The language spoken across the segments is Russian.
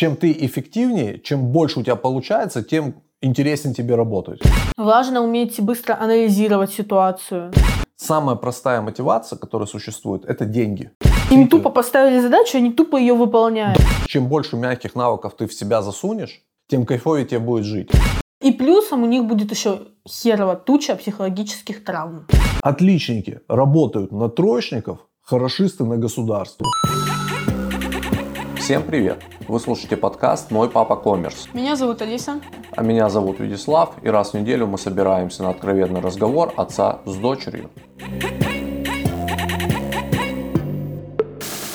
чем ты эффективнее, чем больше у тебя получается, тем интереснее тебе работать. Важно уметь быстро анализировать ситуацию. Самая простая мотивация, которая существует, это деньги. Им тупо поставили задачу, они тупо ее выполняют. Чем больше мягких навыков ты в себя засунешь, тем кайфовее тебе будет жить. И плюсом у них будет еще херова туча психологических травм. Отличники работают на троечников, хорошисты на государство. Всем привет! Вы слушаете подкаст «Мой папа коммерс». Меня зовут Алиса. А меня зовут Вячеслав, и раз в неделю мы собираемся на откровенный разговор отца с дочерью.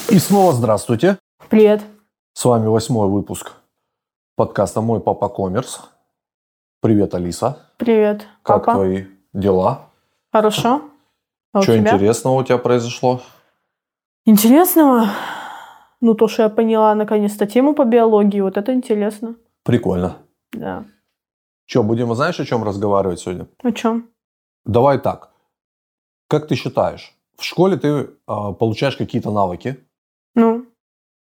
И снова здравствуйте. Привет. С вами восьмой выпуск подкаста «Мой папа коммерс». Привет, Алиса. Привет, Как папа. твои дела? Хорошо. А у Что тебя? интересного у тебя произошло? Интересного? Ну, то, что я поняла наконец-то тему по биологии, вот это интересно. Прикольно. Да. Что, будем, знаешь, о чем разговаривать сегодня? О чем? Давай так. Как ты считаешь, в школе ты а, получаешь какие-то навыки, Ну,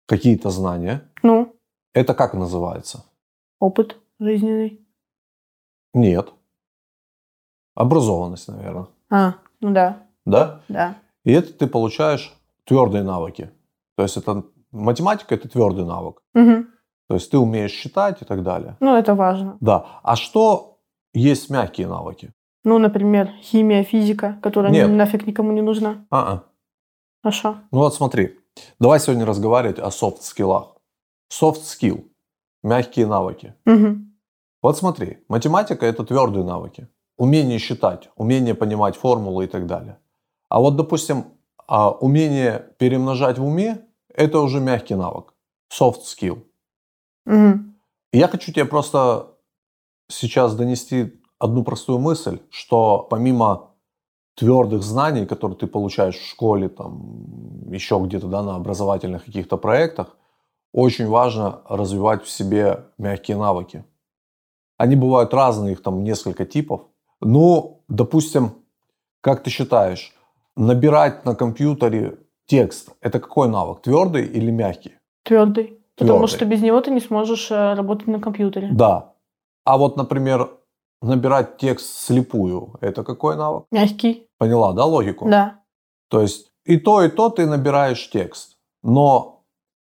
какие-то знания. ну, Это как называется? опыт жизненный. Нет. Образованность, наверное. А, ну да, Да? да. И это ты получаешь твердые навыки. То есть это математика это твердый навык. Мгм. То есть ты умеешь считать и так далее. Ну, это важно. Да. А что есть мягкие навыки? Ну, например, химия, физика, которая Нет. нафиг никому не нужна. А-а. А что? Ну вот смотри. Давай сегодня разговаривать о софт-скиллах. Soft skill. Мягкие навыки. Угу. Вот смотри, математика это твердые навыки. Умение считать, умение понимать формулы и так далее. А вот, допустим, а, умение перемножать в уме это уже мягкий навык. Soft skill. Угу. Я хочу тебе просто сейчас донести одну простую мысль, что помимо твердых знаний, которые ты получаешь в школе, там, еще где-то да, на образовательных каких-то проектах, очень важно развивать в себе мягкие навыки. Они бывают разные, их там несколько типов. Ну, допустим, как ты считаешь, набирать на компьютере текст – это какой навык, твердый или мягкий? Твердый. Потому Твердый. что без него ты не сможешь э, работать на компьютере. Да. А вот, например, набирать текст слепую – это какой навык? Мягкий. Поняла, да, логику? Да. То есть и то, и то ты набираешь текст. Но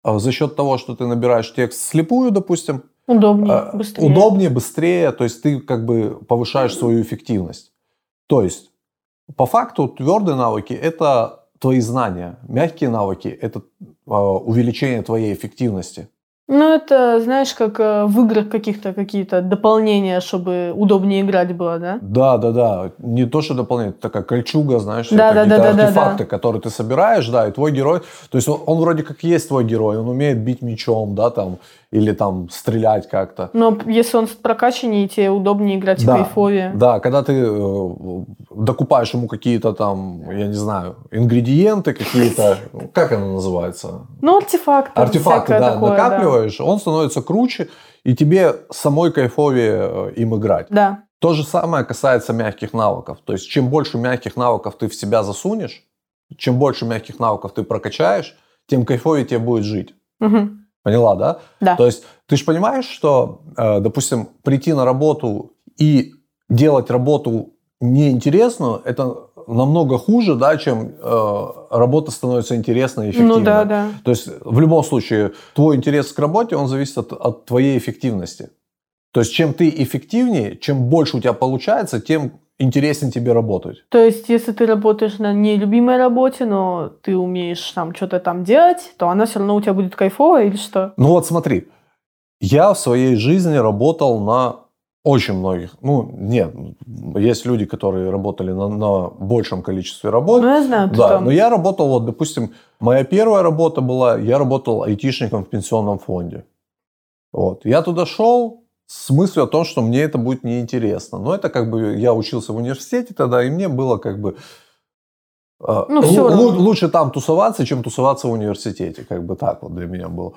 э, за счет того, что ты набираешь текст слепую, допустим, Удобнее, э, быстрее. удобнее, быстрее, то есть ты как бы повышаешь свою эффективность. То есть по факту твердые навыки – это твои знания, мягкие навыки – это э, увеличение твоей эффективности. Ну, это, знаешь, как э, в играх каких-то какие-то дополнения, чтобы удобнее играть было, да? Да, да, да. Не то, что дополнение, это такая кольчуга, знаешь, Да, да, какие-то да, да, да, артефакты, которые ты собираешь, да, и твой герой. То есть он, он вроде как есть твой герой, он умеет бить мечом, да, там, или там стрелять как-то. Но если он прокачаннее, тебе удобнее играть Да, в кайфове. Да, когда ты э, докупаешь ему какие-то там, я не знаю, ингредиенты какие-то, как это называется? Ну, артефакты. Артефакты, да, такое, накапливаешь, он становится круче, и тебе самой кайфовее э, им играть. Да. То же самое касается мягких навыков. То есть, чем больше мягких навыков ты в себя засунешь, чем больше мягких навыков ты прокачаешь, тем кайфовее тебе будет жить. Мгм. Поняла, да? Да. То есть, ты же понимаешь, что, э, допустим, прийти на работу и делать работу неинтересную, это намного хуже, да, чем э, работа становится интересной и эффективной. Ну да, да. То есть, в любом случае, твой интерес к работе, он зависит от, от твоей эффективности. То есть, чем ты эффективнее, чем больше у тебя получается, тем интереснее тебе работать. То есть, если ты работаешь на нелюбимой работе, но ты умеешь там что-то там делать, то она все равно у тебя будет кайфовая или что? Ну вот смотри, я в своей жизни работал на очень многих. Ну, нет, есть люди, которые работали на, на большем количестве работ. Ну, я знаю, Да, там... но я работал, вот, допустим, моя первая работа была, я работал айтишником в пенсионном фонде. Вот. Я туда шел с мыслью о том, что мне это будет неинтересно. Но это как бы, я учился в университете тогда, и мне было как бы... э, Ну, лу- равно. лу- лучше там тусоваться, чем тусоваться в университете. Как бы так вот для меня было.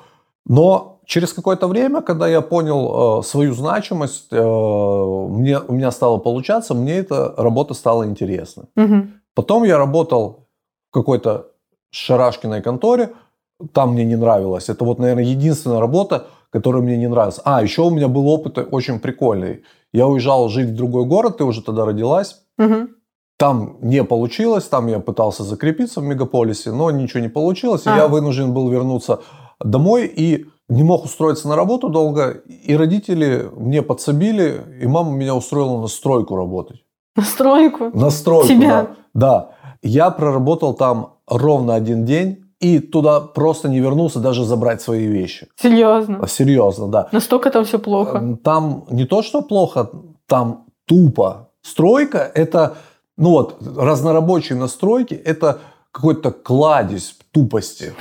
Но через какое-то время, когда я понял э, свою значимость, э, мне, у меня стало получаться, мне эта работа стала интересна. Мгм. Потом я работал в какой-то шарашкиной конторе, там мне не нравилось. Это вот, наверное, единственная работа, который мне не нравился. А, еще у меня был опыт очень прикольный. Я уезжал жить в другой город, ты уже тогда родилась. Мгм. Там не получилось, там я пытался закрепиться в мегаполисе, но ничего не получилось. И А. я вынужден был вернуться домой и не мог устроиться на работу долго. И родители мне подсобили, и мама меня устроила на стройку работать. На стройку. На стройку, Тебя? да. Да. Я проработал там ровно один день и туда просто не вернулся даже забрать свои вещи. Серьезно. Серьезно, да. Настолько там все плохо. Там не то, что плохо, там тупо. Стройка – это, ну вот, разнорабочие настройки – это какой-то кладезь тупости.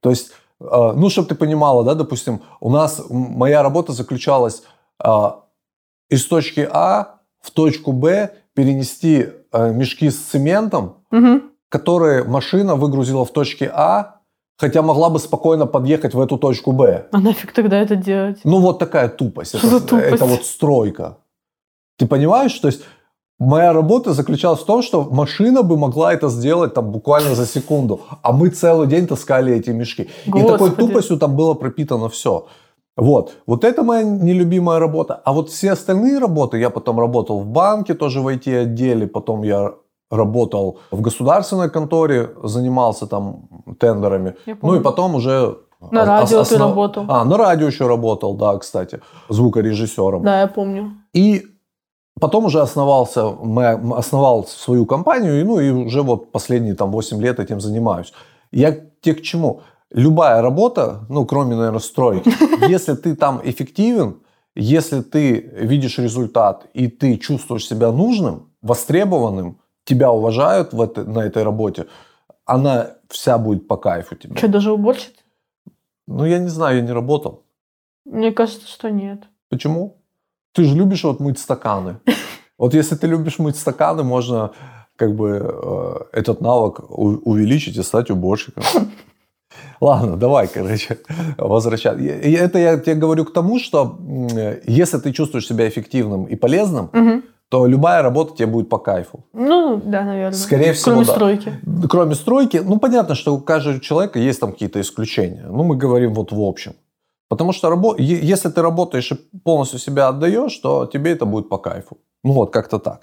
То есть, ну, чтобы ты понимала, да, допустим, у нас моя работа заключалась э, из точки А в точку Б перенести э, мешки с цементом, Мгм. которые машина выгрузила в точке А, хотя могла бы спокойно подъехать в эту точку Б. А нафиг тогда это делать? Ну, вот такая тупость. Что Это, за тупость? это вот стройка. Ты понимаешь? То есть, моя работа заключалась в том, что машина бы могла это сделать там буквально за секунду, а мы целый день таскали эти мешки. И такой Господи. тупостью там было пропитано все. Вот. Вот это моя нелюбимая работа. А вот все остальные работы, я потом работал в банке, тоже в IT-отделе, потом я работал в государственной конторе, занимался там тендерами. Ну и потом уже... На радио ты основ- работал. А, на радио еще работал, да, кстати, звукорежиссером. Да, я помню. И потом уже основался, мы- основал свою компанию, и, ну и уже вот последние там 8 лет этим занимаюсь. Я тебе к чему? Любая работа, ну кроме, наверное, стройки, если ты там эффективен, если ты видишь результат и ты чувствуешь себя нужным, востребованным, тебя уважают в этой- на этой работе, она вся будет по кайфу тебе. Что, даже уборщица? Ну, я не знаю, я не работал. Мне кажется, что нет. Почему? Ты же любишь вот мыть стаканы. Вот если ты любишь мыть стаканы, можно как бы э, этот навык увеличить и стать уборщиком. Ладно, давай, короче, возвращаться. Это я тебе говорю к тому, что э, если ты чувствуешь себя эффективным и полезным, Мгм. то любая работа тебе будет по кайфу. Ну, да, наверное. Скорее всего, Кроме да. стройки. Кроме стройки, ну понятно, что у каждого человека есть там какие-то исключения. Ну мы говорим вот в общем. Потому что рабо- если ты работаешь и полностью себя отдаешь, то тебе это будет по кайфу. Ну вот, как-то так.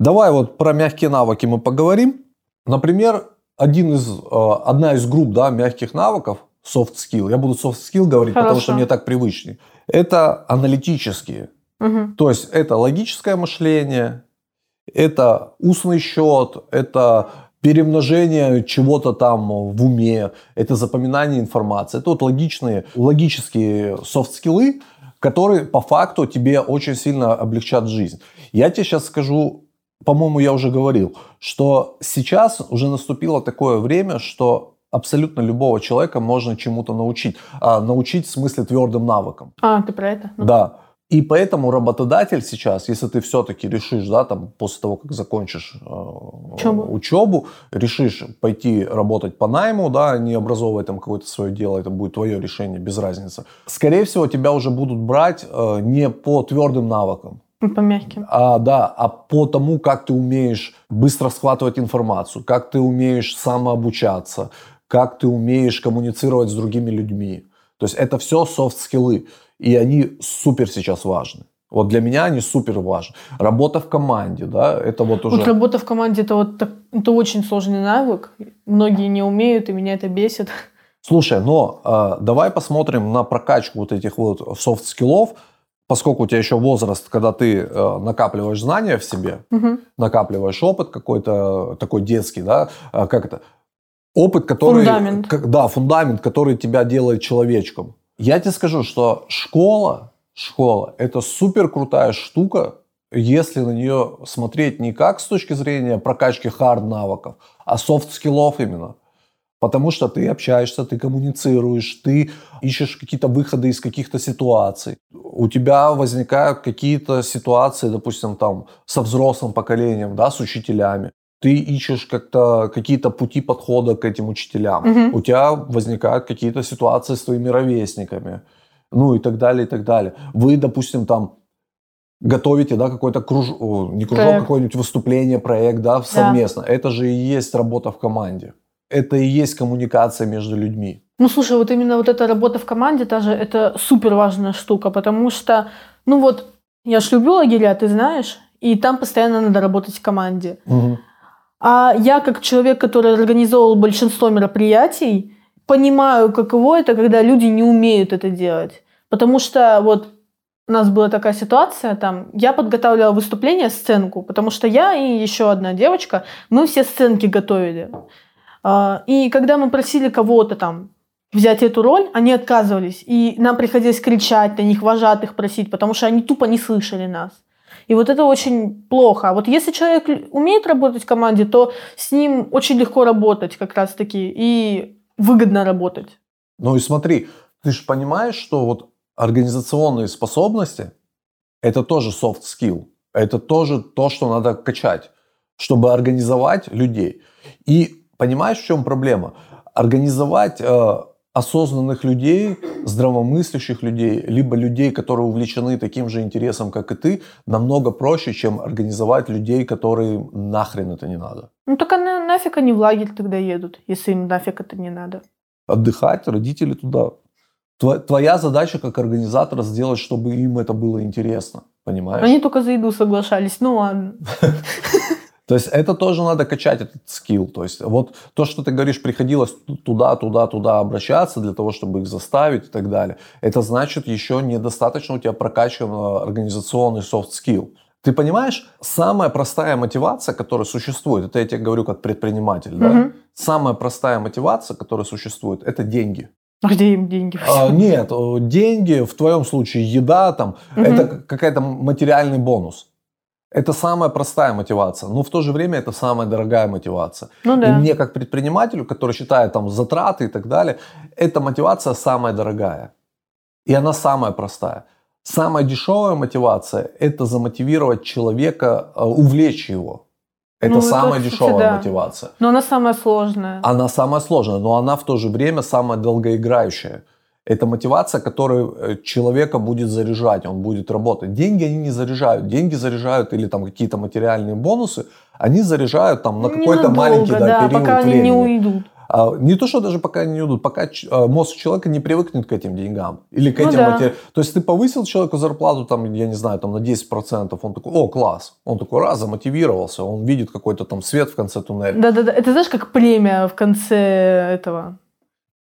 Давай вот про мягкие навыки мы поговорим. Например, один из, э, одна из групп да, мягких навыков, soft skill, я буду soft skill говорить, потому Хорошо. что мне так привычнее, это аналитические. Мгм. То есть это логическое мышление, это устный счет, это перемножение чего-то там в уме, это запоминание информации. Это вот логичные, логические софт-скиллы, которые по факту тебе очень сильно облегчат жизнь. Я тебе сейчас скажу, по-моему, я уже говорил, что сейчас уже наступило такое время, что абсолютно любого человека можно чему-то научить. А, научить в смысле твердым навыкам. А, ты про это? Ну, Да. И поэтому работодатель сейчас, если ты все-таки решишь, да, там, после того, как закончишь э, Учебу. учебу, решишь пойти работать по найму, да, не образовывать там какое-то свое дело, это будет твое решение, без разницы. Скорее всего, тебя уже будут брать э, не по твердым навыкам, По мягким. а, да, а по тому, как ты умеешь быстро схватывать информацию, как ты умеешь самообучаться, как ты умеешь коммуницировать с другими людьми. То есть это все софт-скиллы, и они супер сейчас важны. Вот для меня они супер важны. Работа в команде, да, это вот уже... Вот работа в команде это вот так- это очень сложный навык. Многие не умеют, и меня это бесит. Слушай, но э, давай посмотрим на прокачку вот этих вот софт-скиллов, поскольку у тебя еще возраст, когда ты э, накапливаешь знания в себе, Мгм. накапливаешь опыт какой-то такой детский, да, а, как это? Опыт, который... Фундамент. как- да, фундамент, который тебя делает человечком. Я тебе скажу, что школа, школа – это супер крутая штука, если на нее смотреть не как с точки зрения прокачки хард навыков, а софт скиллов именно. Потому что ты общаешься, ты коммуницируешь, ты ищешь какие-то выходы из каких-то ситуаций. У тебя возникают какие-то ситуации, допустим, там со взрослым поколением, да, с учителями. Ты ищешь как-то какие-то пути подхода к этим учителям. Мгм. У тебя возникают какие-то ситуации с твоими ровесниками. Ну и так далее, и так далее. Вы, допустим, там готовите, да, какой-то кружок, не кружок, Проект. какое-нибудь выступление, проект, да, совместно. Это же и есть работа в команде. это и есть коммуникация между людьми. Ну, слушай, вот именно вот эта работа в команде, тоже это супер важная штука, потому что, ну вот, я ж люблю лагеря, ты знаешь, и там постоянно надо работать в команде. Мгм. А я, как человек, который организовывал большинство мероприятий, понимаю, каково это, когда люди не умеют это делать. Потому что вот у нас была такая ситуация, там, я подготавливала выступление, сценку, потому что я и еще одна девочка, мы все сценки готовили. А, И когда мы просили кого-то там взять эту роль, они отказывались. И нам приходилось кричать на них, вожатых просить, потому что они тупо не слышали нас. И вот это очень плохо. А вот если человек умеет работать в команде, то с ним очень легко работать как раз-таки и выгодно работать. Ну и смотри, ты же понимаешь, что вот организационные способности – это тоже soft skill. Это тоже то, что надо качать, чтобы организовать людей. И понимаешь, в чем проблема? Организовать э, осознанных людей, здравомыслящих людей, либо людей, которые увлечены таким же интересом, как и ты, намного проще, чем организовать людей, которые нахрен это не надо. Ну так а на- нафиг они в лагерь тогда едут, если им нафиг это не надо. Отдыхать, родители туда. Тво- Твоя задача как организатора сделать, чтобы им это было интересно. Понимаешь? Они только за еду соглашались. Ну ладно. То есть это тоже надо качать, этот скилл. То есть вот то, что ты говоришь, приходилось туда, туда, туда обращаться для того, чтобы их заставить и так далее. Это значит еще недостаточно у тебя прокачан организационный soft skill. Ты понимаешь, самая простая мотивация, которая существует, это я тебе говорю как предприниматель, да? Мгм. Самая простая мотивация, которая существует, это деньги. А где им деньги? А, нет, э, деньги, в твоем случае еда, там, Мгм. это какая-то материальный бонус. Это самая простая мотивация, но в то же время это самая дорогая мотивация. Ну И да. мне как предпринимателю, который считает там затраты и так далее, эта мотивация самая дорогая. И она самая простая. Самая дешевая мотивация – это замотивировать человека, э, увлечь его. Это Ну, это, самая кстати, дешевая да. мотивация. Но она самая сложная. Она самая сложная, но она в то же время самая долгоиграющая. Это мотивация, которая э, человека будет заряжать, он будет работать. Деньги они не заряжают. Деньги заряжают или там какие-то материальные бонусы, они заряжают там на какой-то маленький да, да, период пока они времени. не уйдут. А, не то, что даже пока они не уйдут, пока а, мозг человека не привыкнет к этим деньгам. Или к Ну этим да. матери- То есть ты повысил человеку зарплату, там, я не знаю, там, на 10%, он такой, о, класс. Он такой, раз, замотивировался, он видит какой-то там свет в конце туннеля. Да-да-да. Это знаешь, как премия в конце этого,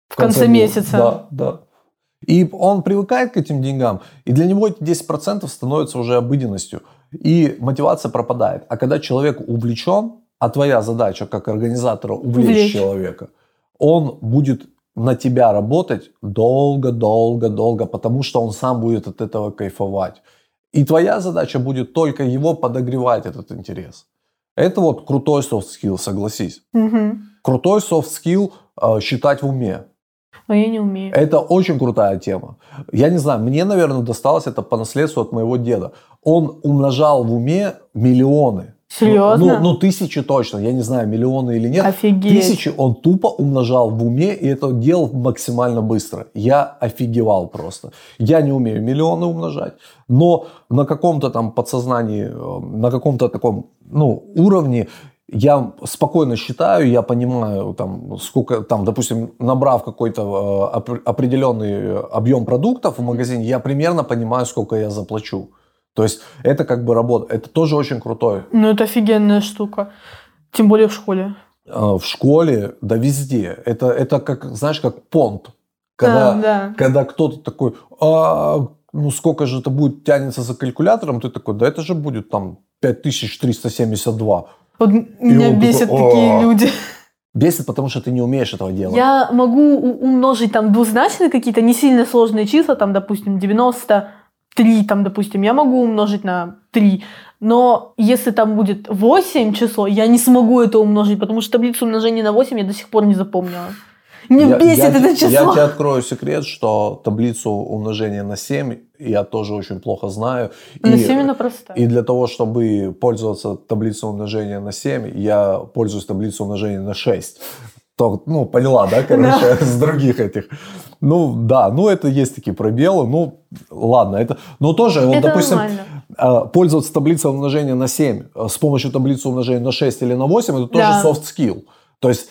в конце, года. месяца. Да, да. И он привыкает к этим деньгам, и для него эти 10% становятся уже обыденностью, и мотивация пропадает. А когда человек увлечен, а твоя задача как организатора увлечь, Увлечь. человека, он будет на тебя работать долго, долго, долго, потому что он сам будет от этого кайфовать. И твоя задача будет только его подогревать этот интерес. Это вот крутой soft skill, согласись. Мгм. Крутой soft skill э, считать в уме. Но я не умею. Это очень крутая тема. Я не знаю, мне, наверное, досталось это по наследству от моего деда. Он умножал в уме миллионы. Серьезно? Ну, ну, тысячи точно. Я не знаю, миллионы или нет. Офигеть. Тысячи он тупо умножал в уме, и это делал максимально быстро. Я офигевал просто. Я не умею миллионы умножать, но на каком-то там подсознании, э, на каком-то таком ну, уровне я спокойно считаю, я понимаю, там, сколько, там, допустим, набрав какой-то э, опр- определенный объем продуктов в магазине, я примерно понимаю, сколько я заплачу. То есть это как бы работа. Это тоже очень крутой Ну, это офигенная штука. Тем более в школе. э, в школе, да везде. Это, это как, знаешь, как понт. Когда, Да, да. когда кто-то такой, а, ну сколько же это будет, тянется за калькулятором, ты такой, да это же будет там 5372. Вот меня бесят такой, такие люди. Бесит, потому что ты не умеешь этого делать. Я могу умножить там двузначные какие-то не сильно сложные числа, там, допустим, 93, там, допустим, я могу умножить на 3. Но если там будет 8 число, я не смогу это умножить, потому что таблицу умножения на 8 я до сих пор не запомнила. Меня Я- бесит я, это число. Я тебе открою секрет, что таблицу умножения на 7 я тоже очень плохо знаю. На И- 7 она простая. И для того, чтобы пользоваться таблицей умножения на 7, я пользуюсь таблицей умножения на 6. То, ну, поняла, да, короче, с других этих. Ну, да, ну, это есть такие пробелы. Ну, ладно, это... Но тоже, вот, это допустим, нормально. э, пользоваться таблицей умножения на 7 э, с помощью таблицы умножения на 6 или на 8, это тоже Да. soft skill. То есть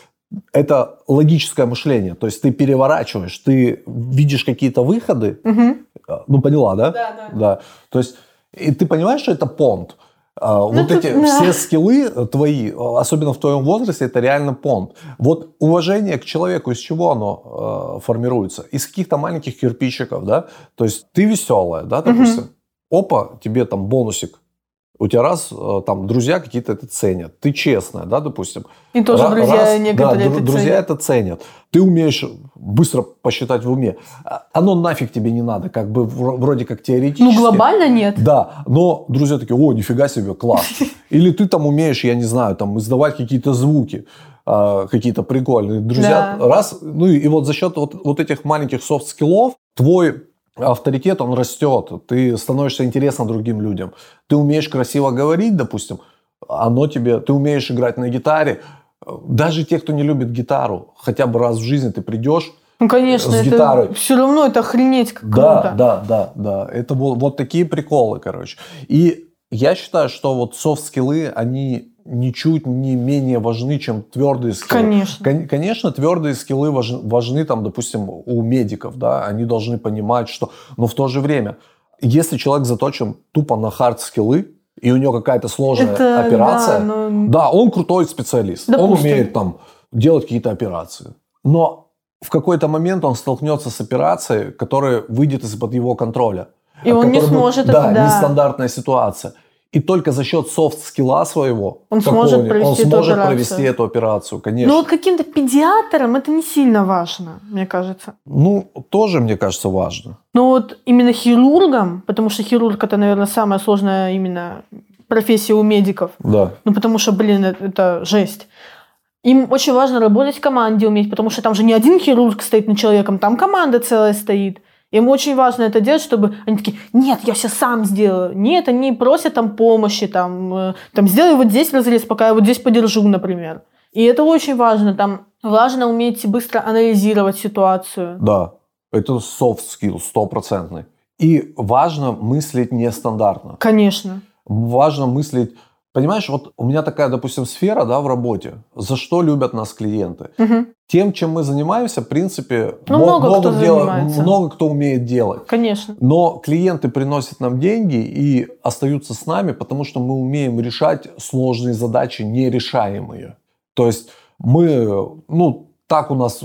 это логическое мышление. То есть ты переворачиваешь, ты видишь какие-то выходы. А, Ну, поняла, да? Да, да. Да. То есть и ты понимаешь, что это понт. А, вот Ну, тут эти да. все скиллы э, твои, э, особенно в твоем возрасте, это реально понт. Вот уважение к человеку, из чего оно э, формируется? Из каких-то маленьких кирпичиков, да? То есть ты веселая, да, допустим. Опа, тебе там бонусик. У тебя раз э, там друзья какие-то это ценят. Ты честная, да, допустим. И тоже Ра- друзья раз- некоторые да, это дру- друзья ценят. это ценят. Ты умеешь быстро посчитать в уме. А- Оно нафиг тебе не надо, как бы вро- вроде как теоретически. Ну, глобально нет. Да, но друзья такие, о, нифига себе, класс. Или ты там умеешь, я не знаю, там издавать какие-то звуки, а, какие-то прикольные. Друзья, Да. раз, ну и вот за счет вот, вот этих маленьких софт-скиллов твой авторитет, он растет, ты становишься интересным другим людям. Ты умеешь красиво говорить, допустим, оно тебе, ты умеешь играть на гитаре. Даже те, кто не любит гитару, хотя бы раз в жизни ты придешь, Ну, конечно, С это гитарой. все равно это охренеть как Да, круто. да, да, да. Это вот, вот такие приколы, короче. И я считаю, что вот софт-скиллы, они ничуть не менее важны, чем твердые скиллы. Конечно. Кон- Конечно, твердые скиллы важны, важны, там, допустим, у медиков, да, они должны понимать, что... Но в то же время, если человек заточен тупо на хард-скиллы, и у него какая-то сложная Это, операция, да, ну, да, он крутой специалист. Он Допустим. умеет там делать какие-то операции. Но в какой-то момент он столкнется с операцией, которая выйдет из-под его контроля. И он не будет- сможет Да, это, да. нестандартная ситуация. И только за счет софт-скилла своего Он сможет провести он эту сможет операцию. провести эту операцию, конечно. Ну вот каким-то педиатрам это не сильно важно, мне кажется. Ну, тоже, мне кажется, важно. Но вот именно хирургам, потому что хирург это, наверное, самая сложная именно профессия у медиков. Да. Ну потому что, блин, это, это жесть. Им очень важно работать в команде уметь, потому что там же не один хирург стоит над человеком, там команда целая стоит. Им очень важно это делать, чтобы они такие, нет, я все сам сделаю. Нет, они просят там помощи, там, э, там сделай вот здесь разрез, пока я вот здесь подержу, например. И это очень важно. Там важно уметь быстро анализировать ситуацию. Да. Это soft skill, стопроцентный. И важно мыслить нестандартно. Конечно. важно мыслить. Понимаешь, вот у меня такая, допустим, сфера да, в работе. За что любят нас клиенты? Мгм. Тем, чем мы занимаемся, в принципе, Ну, мо- много кто дела- занимается. много кто умеет делать. Конечно. Но клиенты приносят нам деньги и остаются с нами, потому что мы умеем решать сложные задачи, нерешаемые. То есть мы, ну, так у нас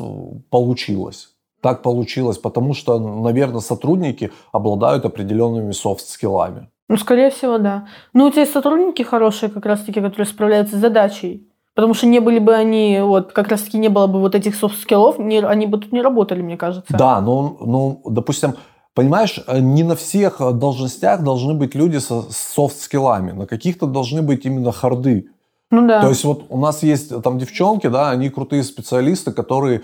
получилось. Так получилось, потому что, наверное, сотрудники обладают определенными софт-скиллами. Ну, скорее всего, да. Ну, у тебя есть сотрудники хорошие, как раз-таки, которые справляются с задачей. Потому что не были бы они, вот, как раз-таки не было бы вот этих софт-скиллов, не, они бы тут не работали, мне кажется. Да, но, ну, допустим, понимаешь, не на всех должностях должны быть люди со софт-скиллами. На каких-то должны быть именно харды. Ну да. То есть вот у нас есть там девчонки, да, они крутые специалисты, которые,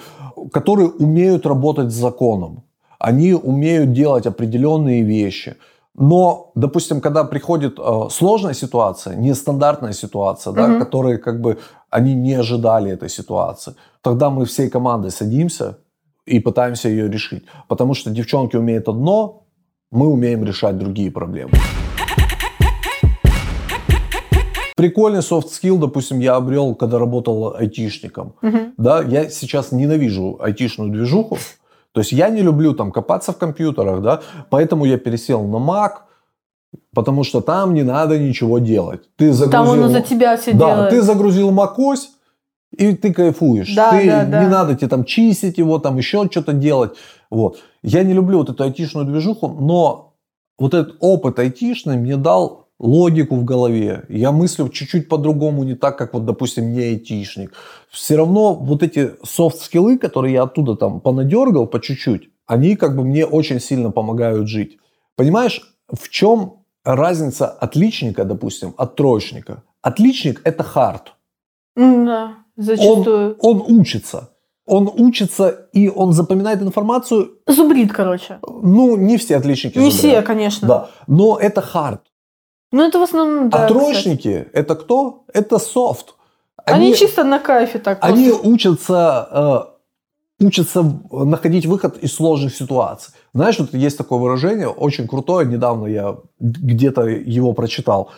которые умеют работать с законом. Они умеют делать определенные вещи. Но, допустим, когда приходит э, сложная ситуация, нестандартная ситуация, да, Мгм. которые как бы они не ожидали этой ситуации, тогда мы всей командой садимся и пытаемся ее решить. Потому что девчонки умеют одно, мы умеем решать другие проблемы. Прикольный soft skill, допустим, я обрел, когда работал айтишником. Мгм. Да, я сейчас ненавижу айтишную движуху. То есть я не люблю там копаться в компьютерах, да, поэтому я пересел на Mac, потому что там не надо ничего делать. Ты загрузил, Там он за тебя все да, делает. ты загрузил macOS, и ты кайфуешь. Да, ты да, да. не надо тебе там чистить его, там еще что-то делать. Вот. Я не люблю вот эту айтишную движуху, но вот этот опыт айтишный мне дал логику в голове. Я мыслю чуть-чуть по-другому, не так, как вот, допустим, не айтишник. Все равно вот эти софт-скиллы, которые я оттуда там понадергал по чуть-чуть, они как бы мне очень сильно помогают жить. Понимаешь, в чем разница отличника, допустим, от троечника? Отличник – это хард. Да, зачастую. Он учится. Он учится, и он запоминает информацию. Зубрит, короче. Ну, не все отличники Не зубрят. все, конечно. Да, но это хард. Ну, это в основном, да, а троечники – это кто? Это софт. Они, чисто на кайфе так Они просто. учатся, э, учатся находить выход из сложных ситуаций. Знаешь, вот есть такое выражение, очень крутое, недавно я где-то его прочитал.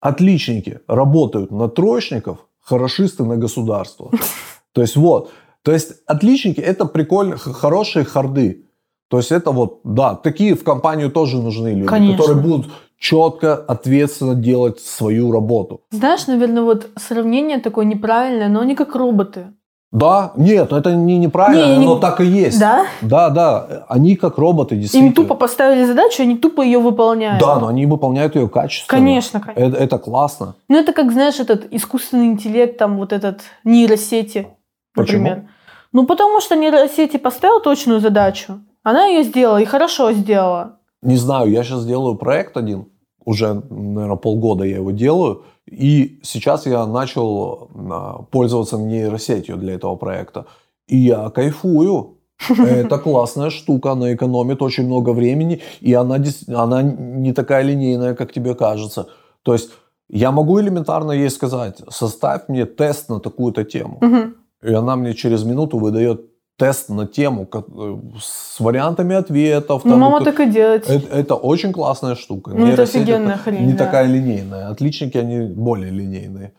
Отличники работают на троечников, хорошисты на государство. То есть вот. То есть отличники это прикольно, х- хорошие харды. То есть это вот, да, такие в компанию тоже нужны люди, Конечно. которые будут четко, ответственно делать свою работу. Знаешь, наверное, вот сравнение такое неправильное, но они как роботы. Да, нет, это не неправильно, Не, не- но так и есть. Да? Да, да, они как роботы, действительно. Им тупо поставили задачу, они тупо ее выполняют. Да, но они выполняют ее качественно. Конечно, конечно. Это, это классно. Ну, это как, знаешь, этот искусственный интеллект, там вот этот нейросети, Почему? например. Ну, потому что нейросети поставил точную задачу, она ее сделала и хорошо сделала. Не знаю, я сейчас делаю проект один, уже, наверное, полгода я его делаю, и сейчас я начал а, пользоваться нейросетью для этого проекта. И я кайфую. Это классная штука, она экономит очень много времени, и она, она не такая линейная, как тебе кажется. То есть я могу элементарно ей сказать, составь мне тест на такую-то тему. Мгм. И она мне через минуту выдает тест на тему э, с вариантами ответов. Ну, там, мама и так и делает. это, это очень классная штука. Ну, это офигенная хрень, Не да. такая линейная. Отличники, они более линейные.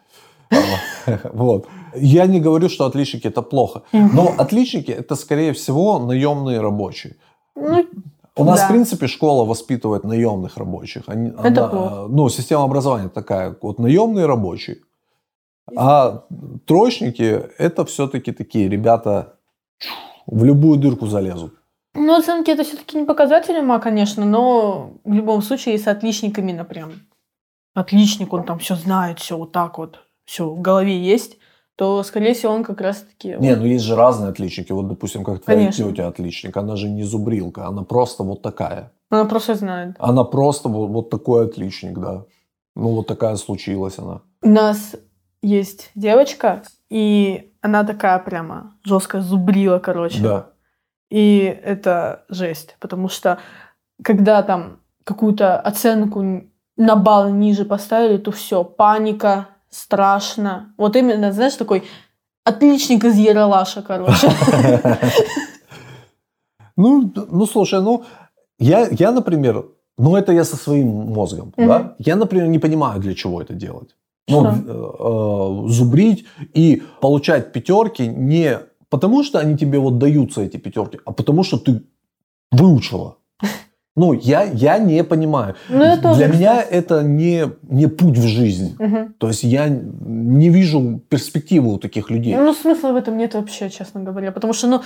А, Вот. Я не говорю, что отличники это плохо. Но отличники это, скорее всего, наемные рабочие. Ну, У нас, Да. в принципе, школа воспитывает наемных рабочих. Они, Это она, плохо. ну, система образования такая. Вот наемные рабочие. А троечники это все-таки такие ребята в любую дырку залезут. ну, оценки это все-таки не показатель ума, конечно, но в любом случае, если отличник именно прям отличник, он там все знает, все вот так вот, все в голове есть, то, скорее всего, он как раз-таки... Не, ну есть же разные отличники. Вот, допустим, как твоя Конечно. тетя отличник. Она же не зубрилка, она просто вот такая. Она просто знает. Она просто вот, вот такой отличник, да. Ну, вот такая случилась она. У нас есть девочка, и она такая прямо жестко зубрила, короче. Да. И это жесть, потому что когда там какую-то оценку на балл ниже поставили, то все, паника, страшно. Вот именно, знаешь, такой отличник из Яралаша, короче. Ну, ну, слушай, ну, я, я, например, ну, это я со своим мозгом, да? Я, например, не понимаю, для чего это делать. Ну, э, э, зубрить и получать пятерки не потому, что они тебе вот даются, эти пятерки, а потому, что ты выучила. Ну, я, я не понимаю. Ну, я тоже, Для меня кстати. это не, не путь в жизнь. Мгм. То есть я не вижу перспективы у таких людей. Ну, смысла в этом нет вообще, честно говоря. Потому что, ну,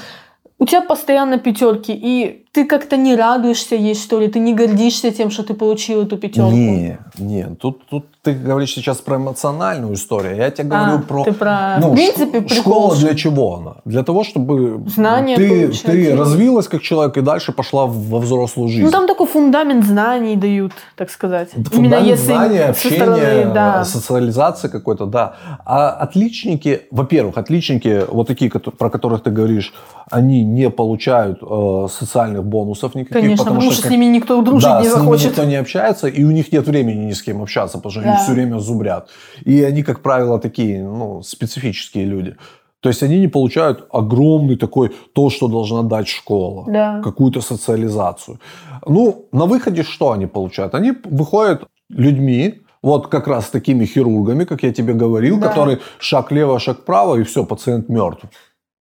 у тебя постоянно пятерки, и ты как-то не радуешься ей, что ли, ты не гордишься тем, что ты получил эту пятерку. Не, не, тут, тут ты говоришь сейчас про эмоциональную историю, я тебе говорю А, про... ты про, ну, в принципе, прикол. школа для чего она? Для того, чтобы Знания ты, получать. ты развилась как человек и дальше пошла во взрослую жизнь. Ну, там такой фундамент знаний дают, так сказать. Фундамент знания, со общения, стороны, да. социализация какой-то, да. А отличники, во-первых, отличники, вот такие, про которых ты говоришь, они не получают э, социальных бонусов никаких. Конечно, потому, что, как- с ними никто дружить да, не с ними захочет. никто не общается, и у них нет времени ни с кем общаться, потому что они Да. все время зубрят. И они, как правило, такие ну, специфические люди. То есть они не получают огромный такой, то, что должна дать школа, Да. какую-то социализацию. Ну, на выходе что они получают? Они выходят людьми, вот как раз такими хирургами, как я тебе говорил, Да. которые шаг лево, шаг вправо, и все, пациент мертв.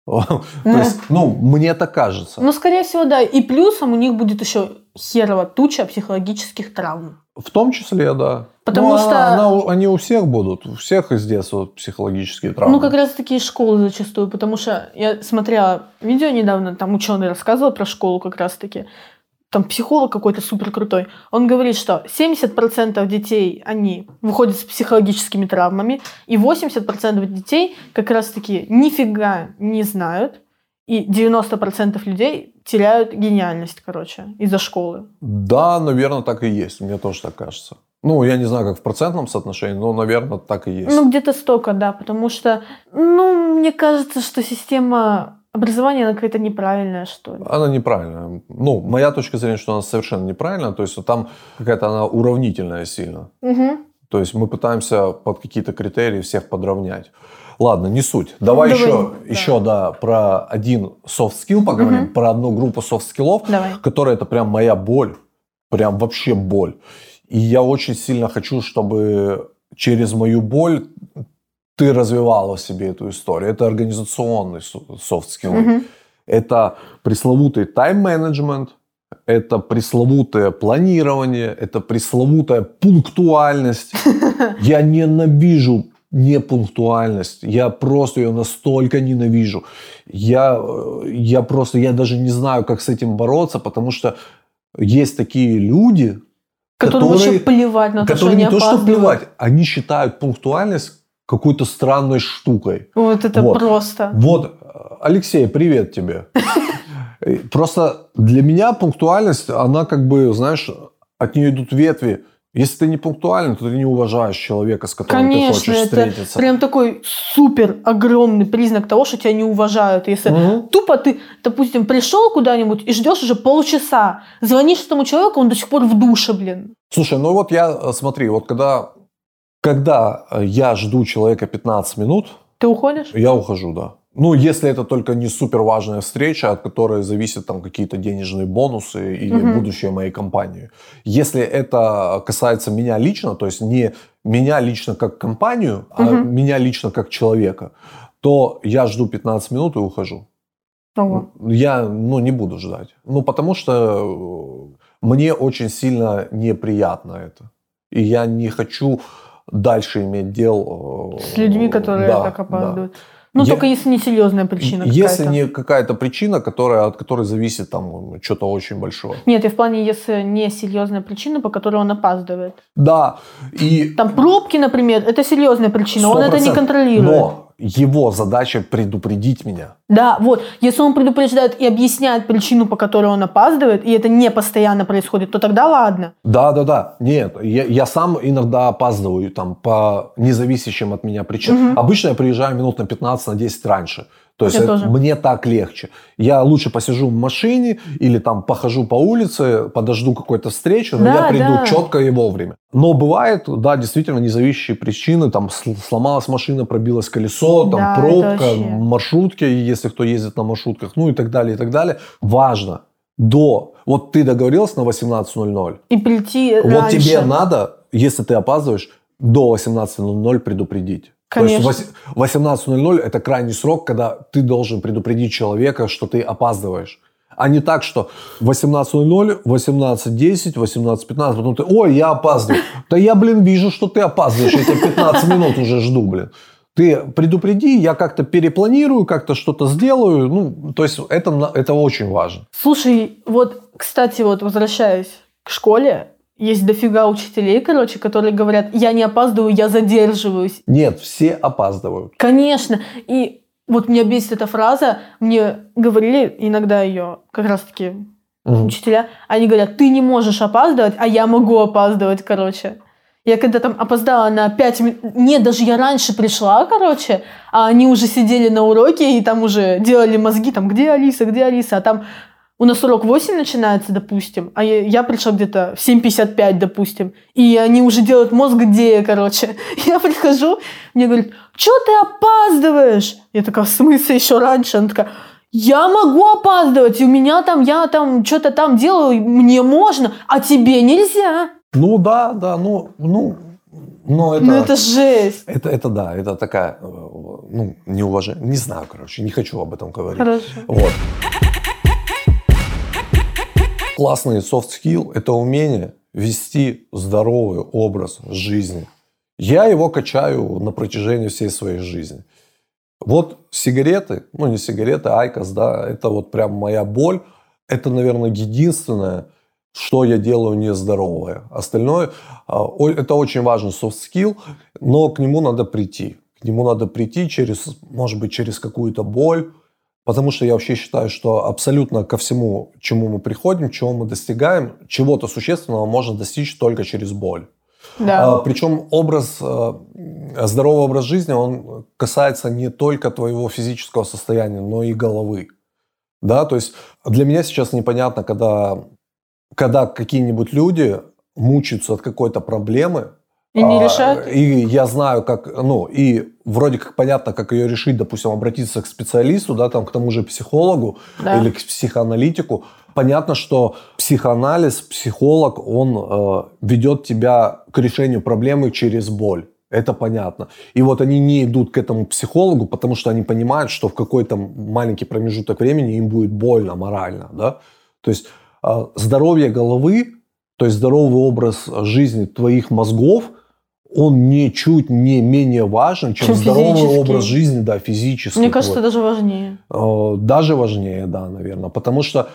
То есть, ну, мне так кажется. Ну, скорее всего, да. И плюсом у них будет еще херова туча психологических травм. В том числе, да. Потому Ну, что- она- она они у всех будут. У всех из детства психологические травмы. Ну, как раз таки из школы зачастую, потому что я смотрела видео недавно, там ученый рассказывал про школу как раз таки. Там психолог какой-то супер крутой. Он говорит, что 70% детей, они выходят с психологическими травмами, и 80% детей как раз таки нифига не знают, и 90% людей теряют гениальность, короче, из-за школы. Да, наверное, так и есть. Мне тоже так кажется. Ну, я не знаю, как в процентном соотношении, но, наверное, так и есть. Ну, где-то столько, да, потому что, ну, мне кажется, что система образования, она какая-то неправильная, что ли. Она неправильная. Ну, моя точка зрения, что она совершенно неправильная. То есть там какая-то она уравнительная сильно. Мгм. То есть мы пытаемся под какие-то критерии всех подровнять. Ладно, не суть. Давай, Давай, еще, да. еще да, про один soft skill поговорим, Мгм. про одну группу soft Давай. которая это прям моя боль, прям вообще боль. И я очень сильно хочу, чтобы через мою боль ты развивала себе эту историю. Это организационный soft skill. Мгм. Это пресловутый тайм-менеджмент, это пресловутое планирование, это пресловутая пунктуальность. Я ненавижу непунктуальность. Я просто ее настолько ненавижу. Я, э, я просто, я даже не знаю, как с этим бороться, потому что есть такие люди, Которым которые, вообще плевать на то, что которые они не то, что плевать, они считают пунктуальность какой-то странной штукой. Вот это Вот. просто. Вот, Алексей, привет тебе. Просто для меня пунктуальность, она как бы, знаешь, от нее идут ветви. Если ты не пунктуален, то ты не уважаешь человека, с которым ты Конечно, хочешь это встретиться. прям такой супер огромный признак того, что тебя не уважают. Если Мгм. тупо ты, допустим, пришел куда-нибудь и ждешь уже полчаса, звонишь этому человеку, он до сих пор в душе, блин. Слушай, ну вот я, э, смотри, вот когда, когда э, я жду человека 15 минут, Ты уходишь? я ухожу, да. Ну, если это только не супер важная встреча, от которой зависят там какие-то денежные бонусы или Мгм. будущее моей компании. Если это касается меня лично, то есть не меня лично как компанию, а Мгм. меня лично как человека, то я жду 15 минут и ухожу. Ого. Я, ну, не буду ждать. Ну, потому что э, мне очень сильно неприятно это. И я не хочу дальше иметь дел... э, С людьми, которые да, так да. опаздывают. Ну, Я- только если не серьезная причина Если какая-то. не какая-то причина, которая, от которой зависит там что-то очень большое. Нет, и в плане, если не серьезная причина, по которой он опаздывает. Да, и Там пробки, например, это серьезная причина, он это не 100%. контролирует. Но его задача предупредить меня. Да, вот. Если он предупреждает и объясняет причину, по которой он опаздывает, и это не постоянно происходит, то тогда ладно. Да, да, да. Нет, я, я сам иногда опаздываю там по независящим от меня причинам. Мгм. Обычно я приезжаю минут на 15, на 10 раньше. То есть это- мне так легче. Я лучше посижу в машине или там похожу по улице, подожду какой-то встречи, но Да, я приду да. четко и вовремя. Но бывает, да, действительно независящие причины. Там сл- сломалась машина, пробилось колесо, там Да, пробка, вообще. маршрутки, если кто ездит на маршрутках, ну и так далее, и так далее. Важно до... Вот ты договорился на 18.00, И прийти вот раньше. тебе надо, если ты опаздываешь, до 18.00 предупредить. Конечно. То есть вось- 18.00 это крайний срок, когда ты должен предупредить человека, что ты опаздываешь. А не так, что 18.00, 18.10, 18.15, потом ты, ой, я опаздываю. Да я, блин, вижу, что ты опаздываешь, я тебя 15 минут уже жду, блин. Ты предупреди, я как-то перепланирую, как-то что-то сделаю. Ну, то есть это, это очень важно. Слушай, вот, кстати, вот возвращаясь к школе, есть дофига учителей, короче, которые говорят, я не опаздываю, я задерживаюсь. Нет, все опаздывают. Конечно. И вот меня бесит эта фраза. Мне говорили иногда ее как раз-таки Мгм. учителя. Они говорят, ты не можешь опаздывать, а я могу опаздывать, короче. Я когда там опоздала на 5 минут... Нет, даже я раньше пришла, короче, а они уже сидели на уроке и там уже делали мозги, там, где Алиса, где Алиса, а там у нас урок в 8 начинается, допустим, а я, я пришла где-то в 7.55, допустим, и они уже делают мозг, где короче. Я прихожу, мне говорят, что ты опаздываешь? Я такая, в смысле еще раньше? Она такая, я могу опаздывать, и у меня там, я там что-то там делаю, мне можно, а тебе нельзя. Ну да, да, ну, ну, но это, Ну это жесть. это, это да, это такая, э, ну, неуважение. Не знаю, короче, не хочу об этом говорить. Хорошо. Вот. Классный soft skill – это умение вести здоровый образ жизни. Я его качаю на протяжении всей своей жизни. Вот сигареты, ну не сигареты, айкос, да, это вот прям моя боль. Это, наверное, единственное, что я делаю нездоровое. Остальное, а, это очень важный soft skill, но к нему надо прийти. К нему надо прийти через, может быть, через какую-то боль, Потому что я вообще считаю, что абсолютно ко всему, чему мы приходим, чего мы достигаем, чего-то существенного можно достичь только через боль. Да. А, причем образ, э, здоровый образ жизни, он касается не только твоего физического состояния, но и головы. Да, то есть для меня сейчас непонятно, когда, когда какие-нибудь люди мучаются от какой-то проблемы, И не а, решают? И я знаю, как, ну, и вроде как понятно, как ее решить, допустим, обратиться к специалисту, да, там, к тому же психологу Да. или к психоаналитику. Понятно, что психоанализ, психолог, он э, ведет тебя к решению проблемы через боль. Это понятно. И вот они не идут к этому психологу, потому что они понимают, что в какой-то маленький промежуток времени им будет больно морально. Да? То есть а, здоровье головы, то есть здоровый образ жизни твоих мозгов, он ничуть не менее важен, чем, чем здоровый образ жизни, да, физический. Мне кажется, вот. даже важнее. А, даже важнее, да, наверное. Потому что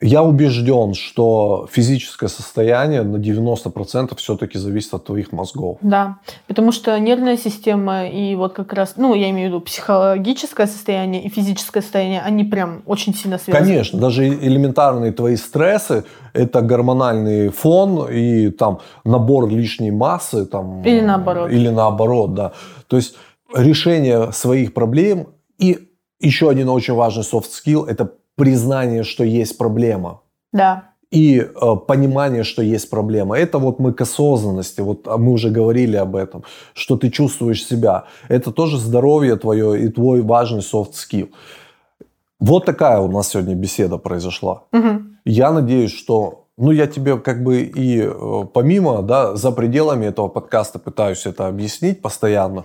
я убежден, что физическое состояние на 90% все-таки зависит от твоих мозгов. Да, потому что нервная система и вот как раз, ну, я имею в виду психологическое состояние и физическое состояние, они прям очень сильно связаны. Конечно, даже элементарные твои стрессы – это гормональный фон и там набор лишней массы. Там, или наоборот. Или наоборот, да. То есть решение своих проблем и еще один очень важный soft skill – это признание, что есть проблема. Да. И э, понимание, что есть проблема. Это вот мы к осознанности, вот а мы уже говорили об этом, что ты чувствуешь себя. Это тоже здоровье твое и твой важный soft skill. Вот такая у нас сегодня беседа произошла. Угу. Я надеюсь, что ну, я тебе как бы и э, помимо, да, за пределами этого подкаста пытаюсь это объяснить постоянно,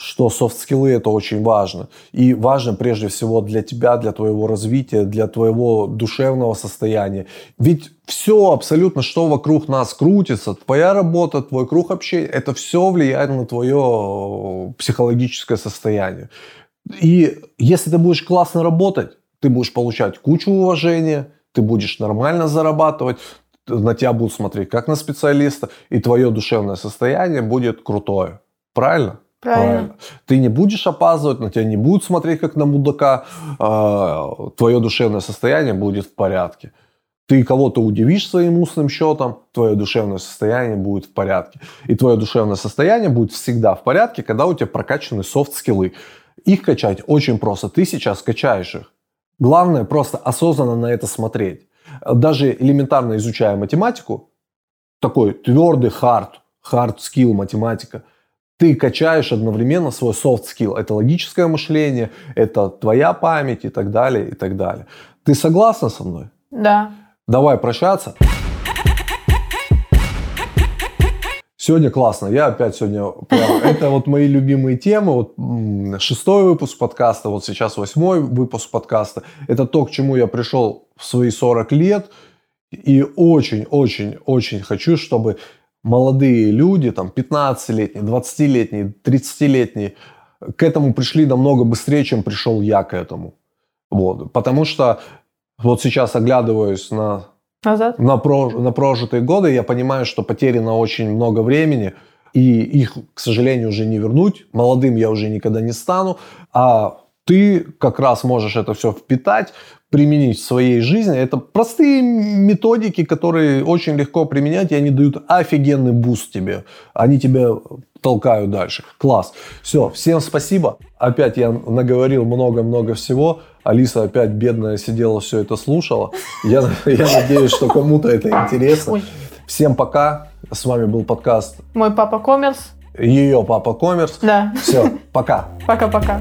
что софт-скиллы это очень важно. И важно прежде всего для тебя, для твоего развития, для твоего душевного состояния. Ведь все абсолютно, что вокруг нас крутится, твоя работа, твой круг общения, это все влияет на твое психологическое состояние. И если ты будешь классно работать, ты будешь получать кучу уважения, ты будешь нормально зарабатывать, на тебя будут смотреть как на специалиста, и твое душевное состояние будет крутое. Правильно? Правильно. Правильно. Ты не будешь опаздывать, на тебя не будут смотреть как на мудака, а, твое душевное состояние будет в порядке. Ты кого-то удивишь своим устным счетом, твое душевное состояние будет в порядке. И твое душевное состояние будет всегда в порядке, когда у тебя прокачаны софт-скиллы. Их качать очень просто. Ты сейчас качаешь их. Главное просто осознанно на это смотреть. Даже элементарно изучая математику, такой твердый хард, хард скилл математика – ты качаешь одновременно свой soft skill. Это логическое мышление, это твоя память и так далее, и так далее. Ты согласна со мной? Да. Давай прощаться. Сегодня классно. Я опять сегодня прям... Это вот мои любимые темы. Вот шестой выпуск подкаста, вот сейчас восьмой выпуск подкаста. Это то, к чему я пришел в свои 40 лет. И очень-очень-очень хочу, чтобы молодые люди, там 15-летние, 20-летние, 30-летние, к этому пришли намного быстрее, чем пришел я к этому. Вот. Потому что вот сейчас оглядываюсь на, Назад? на, про, на прожитые годы, я понимаю, что потеряно очень много времени, и их, к сожалению, уже не вернуть. Молодым я уже никогда не стану. А ты как раз можешь это все впитать, применить в своей жизни. Это простые методики, которые очень легко применять, и они дают офигенный буст тебе. Они тебя толкают дальше. Класс. Все, всем спасибо. Опять я наговорил много-много всего. Алиса опять бедная сидела, все это слушала. Я, я надеюсь, что кому-то это интересно. Ой. Всем пока. С вами был подкаст «Мой папа Коммерс». Ее папа Коммерс. Да. Все, пока. Пока-пока.